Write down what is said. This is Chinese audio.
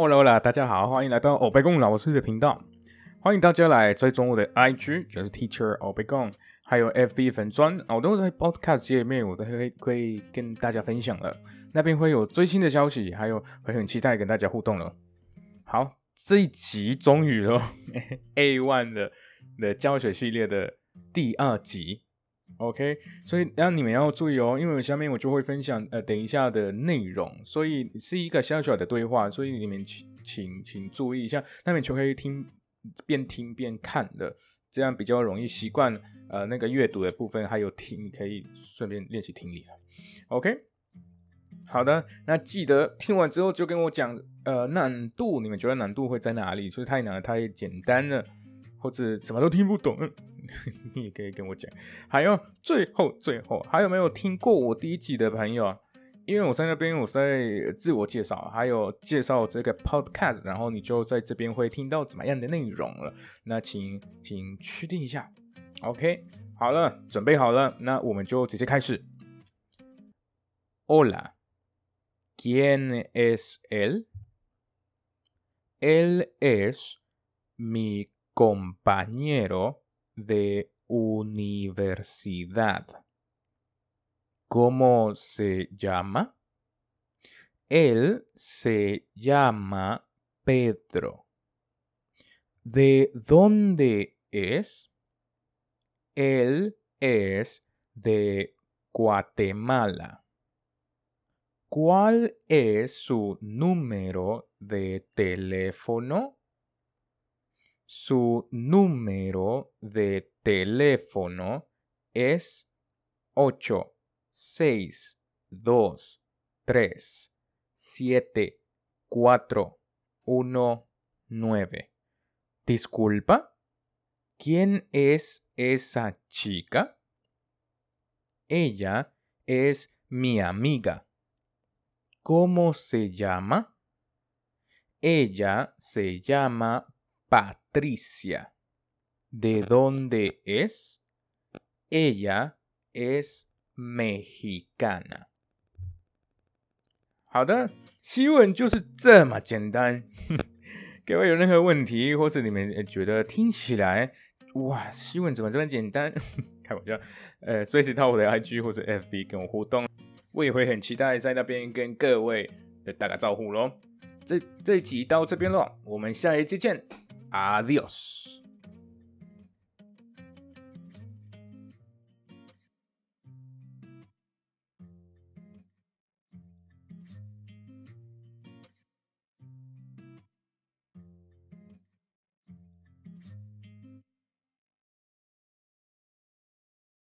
Hola，大家好，欢迎来到欧贝贡老师的频道。欢迎大家来追踪我的 IG，就是 Teacher 欧贝贡，还有 FB 粉砖，我都在 Podcast 界面，我都会会跟大家分享了。那边会有最新的消息，还有会很期待跟大家互动了。好，这一集终于了 A One 的的教学系列的第二集。OK，所以那你们要注意哦，因为下面我就会分享呃等一下的内容，所以是一个小小的对话，所以你们请请请注意一下，那你就可以听边听边看的，这样比较容易习惯呃那个阅读的部分，还有听你可以顺便练习听力。OK，好的，那记得听完之后就跟我讲呃难度，你们觉得难度会在哪里？是太难了，太简单了，或者什么都听不懂？你也可以跟我讲，还有最后最后还有没有听过我第一集的朋友？因为我在那边我在自我介绍，还有介绍这个 podcast，然后你就在这边会听到怎么样的内容了。那请请确定一下，OK，好了，准备好了，那我们就直接开始。Hola，¿quién es él？Él es mi compañero. De universidad. ¿Cómo se llama? Él se llama Pedro. ¿De dónde es? Él es de Guatemala. ¿Cuál es su número de teléfono? Su número de teléfono es 8 6 2 3 7 4 1 9. Disculpa, ¿quién es esa chica? Ella es mi amiga. ¿Cómo se llama? Ella se llama Patricia. ¿De dónde es? Ella es mexicana. 好的，西文就是这么简单。各位有任何问题，或是你们觉得听起来哇，西文怎么这么简单？开玩笑，呃，随时到我的 IG 或者 FB 跟我互动，我也会很期待在那边跟各位打个招呼喽。这这一集到这边了，我们下一期见。Adiós.